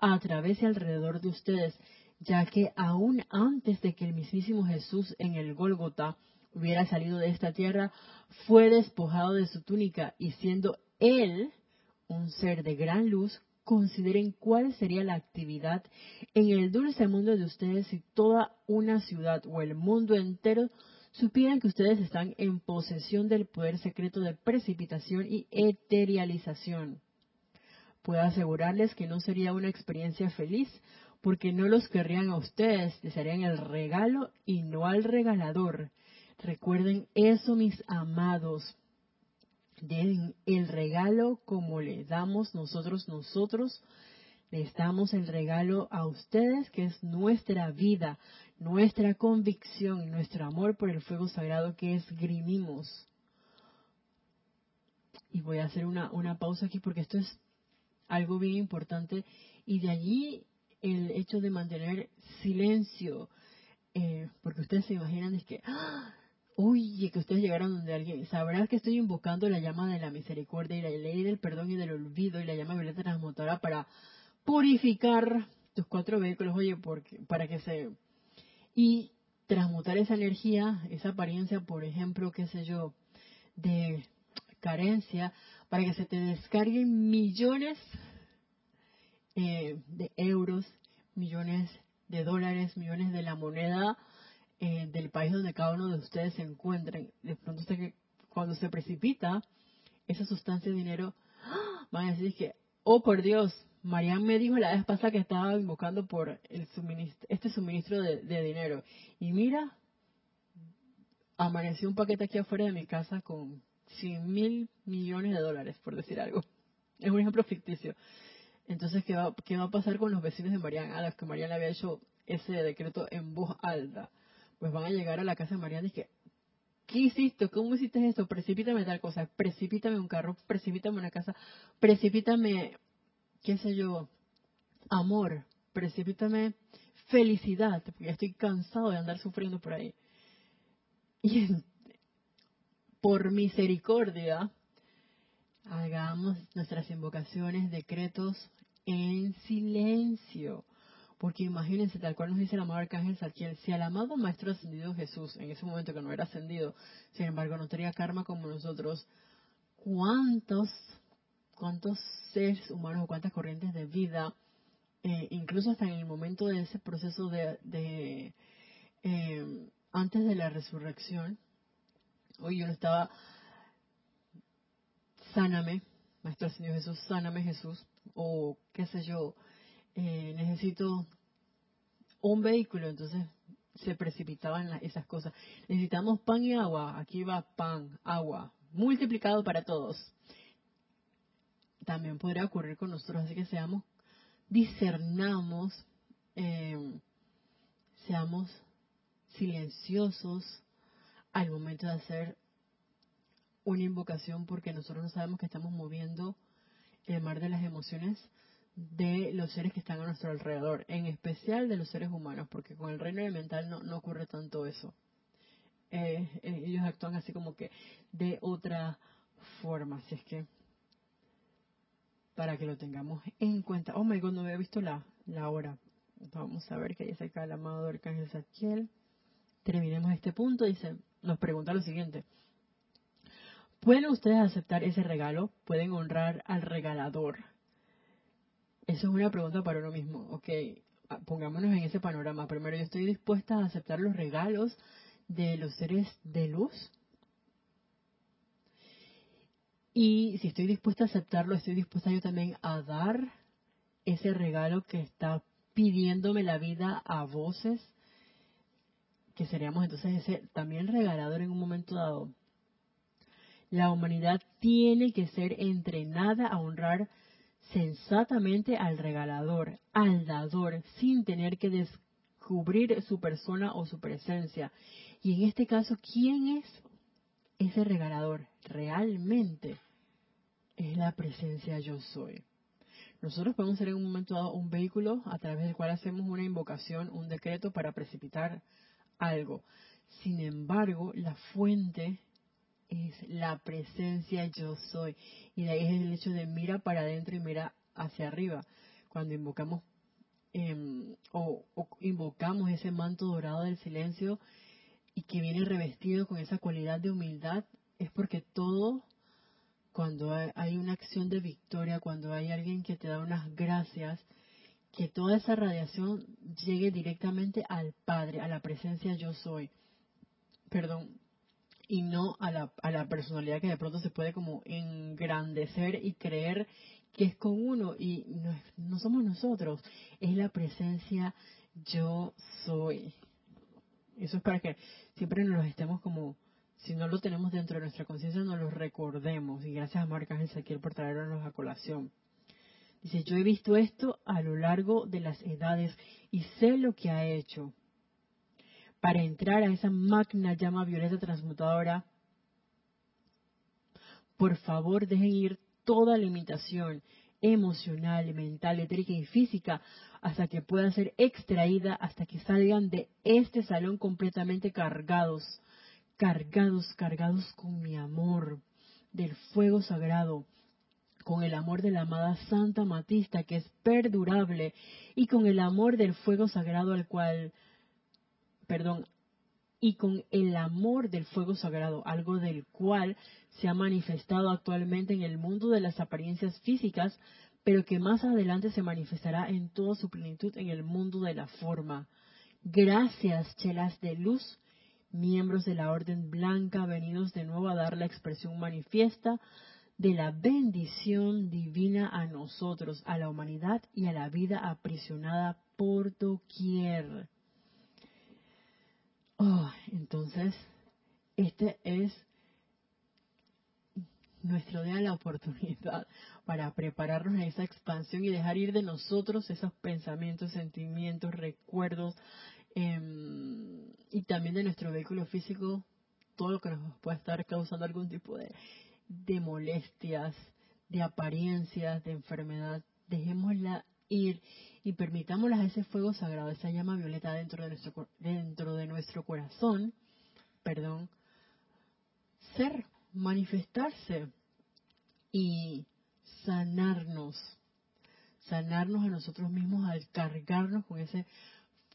a través y alrededor de ustedes, ya que aún antes de que el mismísimo Jesús en el Gólgota hubiera salido de esta tierra, fue despojado de su túnica y siendo él un ser de gran luz, consideren cuál sería la actividad en el dulce mundo de ustedes si toda una ciudad o el mundo entero supieran que ustedes están en posesión del poder secreto de precipitación y eterialización. Puedo asegurarles que no sería una experiencia feliz, porque no los querrían a ustedes, desearían el regalo y no al regalador. Recuerden eso, mis amados. Den el regalo como le damos nosotros, nosotros les damos el regalo a ustedes, que es nuestra vida, nuestra convicción, nuestro amor por el fuego sagrado que esgrimimos. Y voy a hacer una, una pausa aquí porque esto es algo bien importante. Y de allí el hecho de mantener silencio, eh, porque ustedes se imaginan es que, ¡ah! Oye, que ustedes llegaron donde alguien, sabrás que estoy invocando la llama de la misericordia y la ley del perdón y del olvido y la llama violeta transmutora para purificar tus cuatro vehículos, oye, porque, para que se y transmutar esa energía, esa apariencia, por ejemplo, qué sé yo, de carencia, para que se te descarguen millones eh, de euros, millones de dólares, millones de la moneda eh, del país donde cada uno de ustedes se encuentren. De pronto usted cuando se precipita esa sustancia de dinero, ¡ah! van a decir que, oh por Dios, Marian me dijo la vez pasada que estaba invocando por el suministro, este suministro de, dinero. Y mira, amaneció un paquete aquí afuera de mi casa con 100 mil millones de dólares, por decir algo. Es un ejemplo ficticio. Entonces, ¿qué va, qué va a pasar con los vecinos de Marian a los que Marian le había hecho ese decreto en voz alta? Pues van a llegar a la casa de Marian y que, ¿qué hiciste? ¿Cómo hiciste esto? Precipítame tal cosa, precipítame un carro, precipítame una casa, precipítame qué sé yo, amor, precipítame felicidad, porque estoy cansado de andar sufriendo por ahí. Y por misericordia, hagamos nuestras invocaciones, decretos en silencio. Porque imagínense, tal cual nos dice el amado Arcángel Saquiel, si el amado Maestro Ascendido Jesús, en ese momento que no era ascendido, sin embargo no tenía karma como nosotros, ¿cuántos cuántos seres humanos o cuántas corrientes de vida, eh, incluso hasta en el momento de ese proceso de, eh, antes de la resurrección, hoy yo no estaba, sáname, Maestro Señor Jesús, sáname Jesús, o qué sé yo, eh, necesito un vehículo, entonces se precipitaban esas cosas. Necesitamos pan y agua, aquí va pan, agua, multiplicado para todos. También podría ocurrir con nosotros, así que seamos, discernamos, eh, seamos silenciosos al momento de hacer una invocación porque nosotros no sabemos que estamos moviendo el mar de las emociones de los seres que están a nuestro alrededor, en especial de los seres humanos, porque con el reino elemental no, ocurre tanto eso. Eh, eh, ellos actúan así como que de otra forma, así es que para que lo tengamos en cuenta. Oh my God, no había visto la, la hora. Vamos a ver qué dice acá el amado Arcángel Saquiel. Terminemos este punto. Dice, nos pregunta lo siguiente. ¿Pueden ustedes aceptar ese regalo? ¿Pueden honrar al regalador? Esa es una pregunta para uno mismo. Ok, ah, pongámonos en ese panorama. Primero, yo estoy dispuesta a aceptar los regalos de los seres de luz. Y si estoy dispuesta a aceptarlo, estoy dispuesta yo también a dar ese regalo que está pidiéndome la vida a voces, que seríamos entonces ese también regalador en un momento dado. La humanidad tiene que ser entrenada a honrar sensatamente al regalador, al dador, sin tener que descubrir su persona o su presencia. Y en este caso, ¿quién es ese regalador? Realmente es la presencia yo soy. Nosotros podemos ser en un momento dado un vehículo a través del cual hacemos una invocación, un decreto para precipitar algo. Sin embargo, la fuente es la presencia yo soy. Y de ahí es el hecho de mira para adentro y mira hacia arriba. Cuando invocamos em, o, invocamos ese manto dorado del silencio y que viene revestido con esa cualidad de humildad, es porque todo, cuando hay una acción de victoria, cuando hay alguien que te da unas gracias, que toda esa radiación llegue directamente al Padre, a la presencia yo soy. Perdón, y no a la, a la personalidad que de pronto se puede como engrandecer y creer que es con uno y no, no somos nosotros, es la presencia yo soy. Eso es para que siempre nos estemos como, si no lo tenemos dentro de nuestra conciencia, nos lo recordemos. Y gracias a Marcas Ezequiel por traernos a colación. Dice, yo he visto esto a lo largo de las edades y sé lo que ha hecho para entrar a esa magna llama violeta transmutadora, por favor dejen ir toda limitación emocional, mental, etérica y física hasta que pueda ser extraída, hasta que salgan de este salón completamente cargados, cargados, cargados con mi amor, del fuego sagrado, con el amor de la amada Santa Matista, que es perdurable, y con el amor del fuego sagrado al cual perdón, y con el amor del fuego sagrado, algo del cual se ha manifestado actualmente en el mundo de las apariencias físicas, pero que más adelante se manifestará en toda su plenitud en el mundo de la forma. Gracias, chelas de luz, miembros de la Orden Blanca, venidos de nuevo a dar la expresión manifiesta de la bendición divina a nosotros, a la humanidad y a la vida aprisionada por doquier. Oh, entonces, este es nuestro día de la oportunidad para prepararnos a esa expansión y dejar ir de nosotros esos pensamientos, sentimientos, recuerdos em, y también de nuestro vehículo físico, todo lo que nos pueda estar causando algún tipo de, de molestias, de apariencias, de enfermedad. Dejémosla ir y permitámoslas a ese fuego sagrado, esa llama violeta dentro de nuestro, dentro de nuestro corazón, perdón, ser, manifestarse y sanarnos, sanarnos a nosotros mismos al cargarnos con ese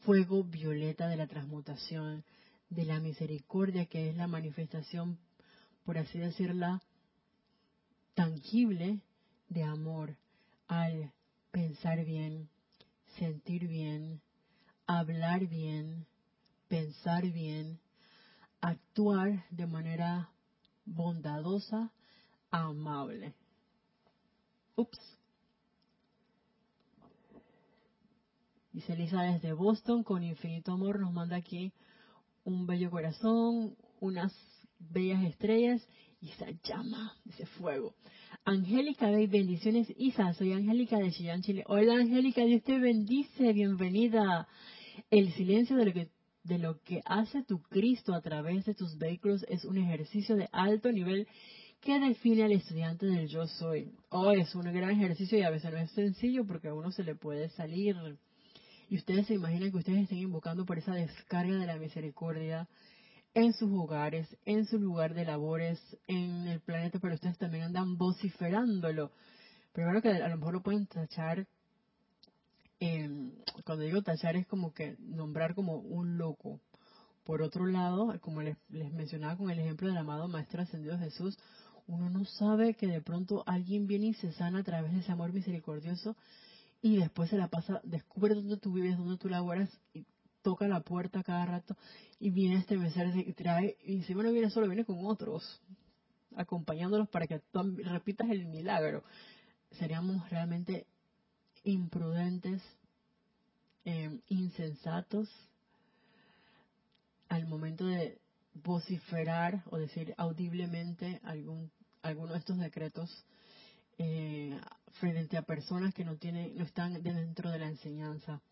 fuego violeta de la transmutación, de la misericordia, que es la manifestación, por así decirla, tangible de amor al pensar bien, sentir bien, hablar bien, pensar bien, actuar de manera bondadosa, amable. Ups. Dice Elisa desde Boston, con infinito amor nos manda aquí un bello corazón, unas bellas estrellas y esa llama, ese fuego. Angélica de bendiciones Isa, soy Angélica de Chillán, Chile. Hola Angélica, Dios te bendice, bienvenida. El silencio de lo que de lo que hace tu Cristo a través de tus vehículos es un ejercicio de alto nivel que define al estudiante del yo soy. Oh, es un gran ejercicio y a veces no es sencillo porque a uno se le puede salir. Y ustedes se imaginan que ustedes estén invocando por esa descarga de la misericordia, en sus hogares, en su lugar de labores, en el planeta, pero ustedes también andan vociferándolo Primero que a lo mejor lo pueden tachar, eh, cuando digo tachar es como que nombrar como un loco. Por otro lado, como les, les mencionaba con el ejemplo del amado Maestro Ascendido Jesús, uno no sabe que de pronto alguien viene y se sana a través de ese amor misericordioso y después se la pasa, descubre dónde tú vives, dónde tú laboras y toca la puerta cada rato y viene este mensaje y trae, y si no viene solo, viene con otros, acompañándolos para que tú repitas el milagro. Seríamos realmente imprudentes, eh, insensatos al momento de vociferar o decir audiblemente algún alguno de estos decretos eh, frente a personas que no tienen no están dentro de la enseñanza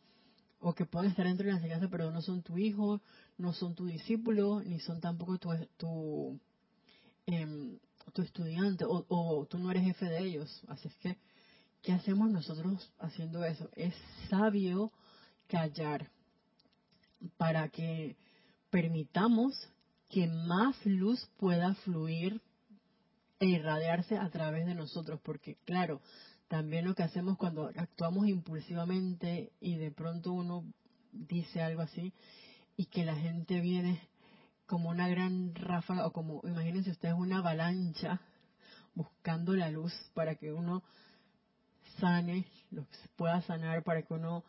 o que pueden estar dentro de la enseñanza pero no son tu hijo no son tu discípulo ni son tampoco tu tu, em, tu estudiante o, o tú no eres jefe de ellos. Así es que qué hacemos nosotros haciendo eso es sabio callar para que permitamos que más luz pueda fluir e irradiarse a través de nosotros, porque claro, también lo que hacemos cuando actuamos impulsivamente y de pronto uno dice algo así y que la gente viene como una gran ráfaga o como imagínense ustedes una avalancha buscando la luz para que uno sane, lo pueda sanar, para que uno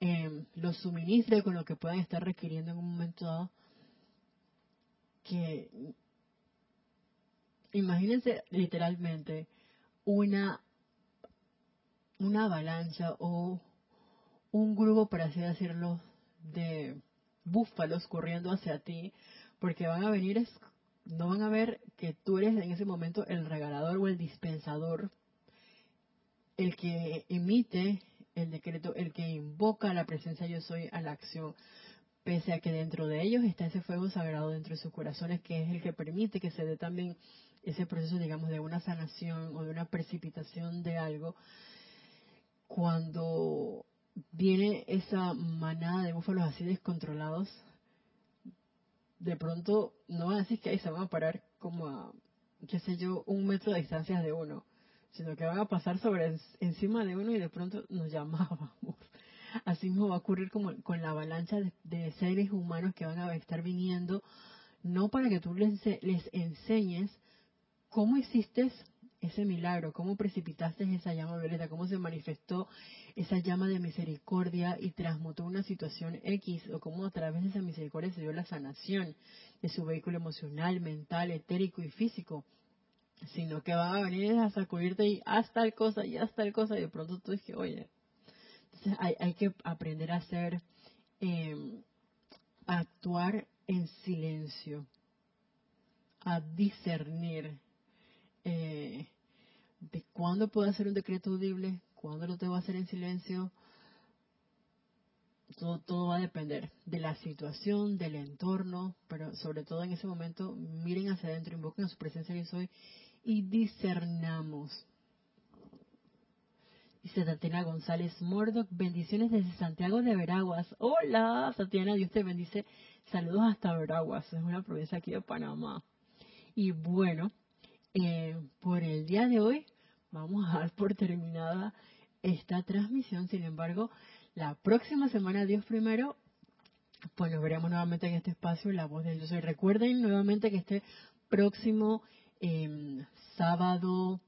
eh, lo suministre con lo que puedan estar requiriendo en un momento dado que imagínense literalmente una una avalancha o un grupo, por así decirlo, de búfalos corriendo hacia ti, porque van a venir, no van a ver que tú eres en ese momento el regalador o el dispensador, el que emite el decreto, el que invoca la presencia yo soy a la acción. Pese a que dentro de ellos está ese fuego sagrado dentro de sus corazones que es el que permite que se dé también ese proceso, digamos, de una sanación o de una precipitación de algo, cuando viene esa manada de búfalos así descontrolados, de pronto no van a decir que ahí se van a parar como a, qué sé yo, un metro de distancia de uno, sino que van a pasar sobre encima de uno y de pronto nos llamábamos. Así mismo va a ocurrir como con la avalancha de, seres humanos que van a estar viniendo, no para que tú les, les enseñes cómo hiciste ese milagro, cómo precipitaste esa llama violeta, cómo se manifestó esa llama de misericordia y transmutó una situación X, o cómo a través de esa misericordia se dio la sanación de su vehículo emocional, mental, etérico y físico, sino que van a venir a sacudirte y haz tal cosa y haz tal cosa y de pronto tú dices, oye, hay, que aprender a hacer, em, actuar en silencio, a discernir eh, de cuándo puedo hacer un decreto audible, cuándo lo tengo que hacer en silencio. Todo, todo va a depender de la situación, del entorno, pero sobre todo en ese momento miren hacia adentro, invoquen a su presencia yo soy y discernamos Dice Tatiana González Mordoc, bendiciones desde Santiago de Veraguas. Hola, Tatiana, Dios te bendice. Saludos hasta Veraguas, es una provincia aquí de Panamá. Y bueno, eh, por el día de hoy vamos a dar por terminada esta transmisión. Sin embargo, la próxima semana, Dios primero, pues nos veremos nuevamente en este espacio, La Voz de Dios. Y recuerden nuevamente que este próximo eh, sábado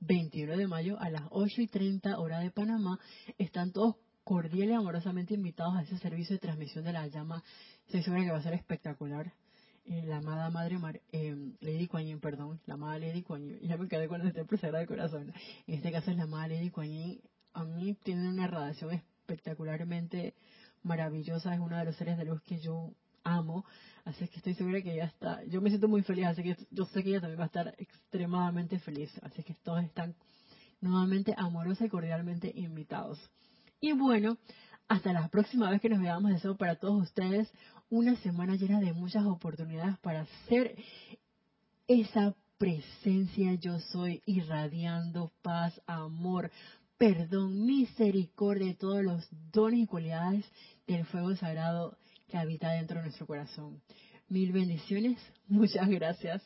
21 de mayo a las 8 y 30 hora de Panamá. Están todos cordiales y amorosamente invitados a ese servicio de transmisión de la llama. Estoy segura que va a ser espectacular. Eh, la amada Madre eh, Lady Kuan perdón, la amada Lady Kuan ya me quedé con el templo de corazón. En este caso es la amada Lady Kuan A mí tiene una radiación espectacularmente maravillosa, es uno de los seres de luz que yo amo, así que estoy segura que ella está, yo me siento muy feliz, así que yo sé que ella también va a estar extremadamente feliz, así que todos están nuevamente amorosa y cordialmente invitados. Y bueno, hasta la próxima vez que nos veamos, deseo para todos ustedes una semana llena de muchas oportunidades para hacer esa presencia yo soy irradiando paz, amor, perdón, misericordia y todos los dones y cualidades del fuego sagrado que habita dentro de nuestro corazón. Mil bendiciones, muchas gracias.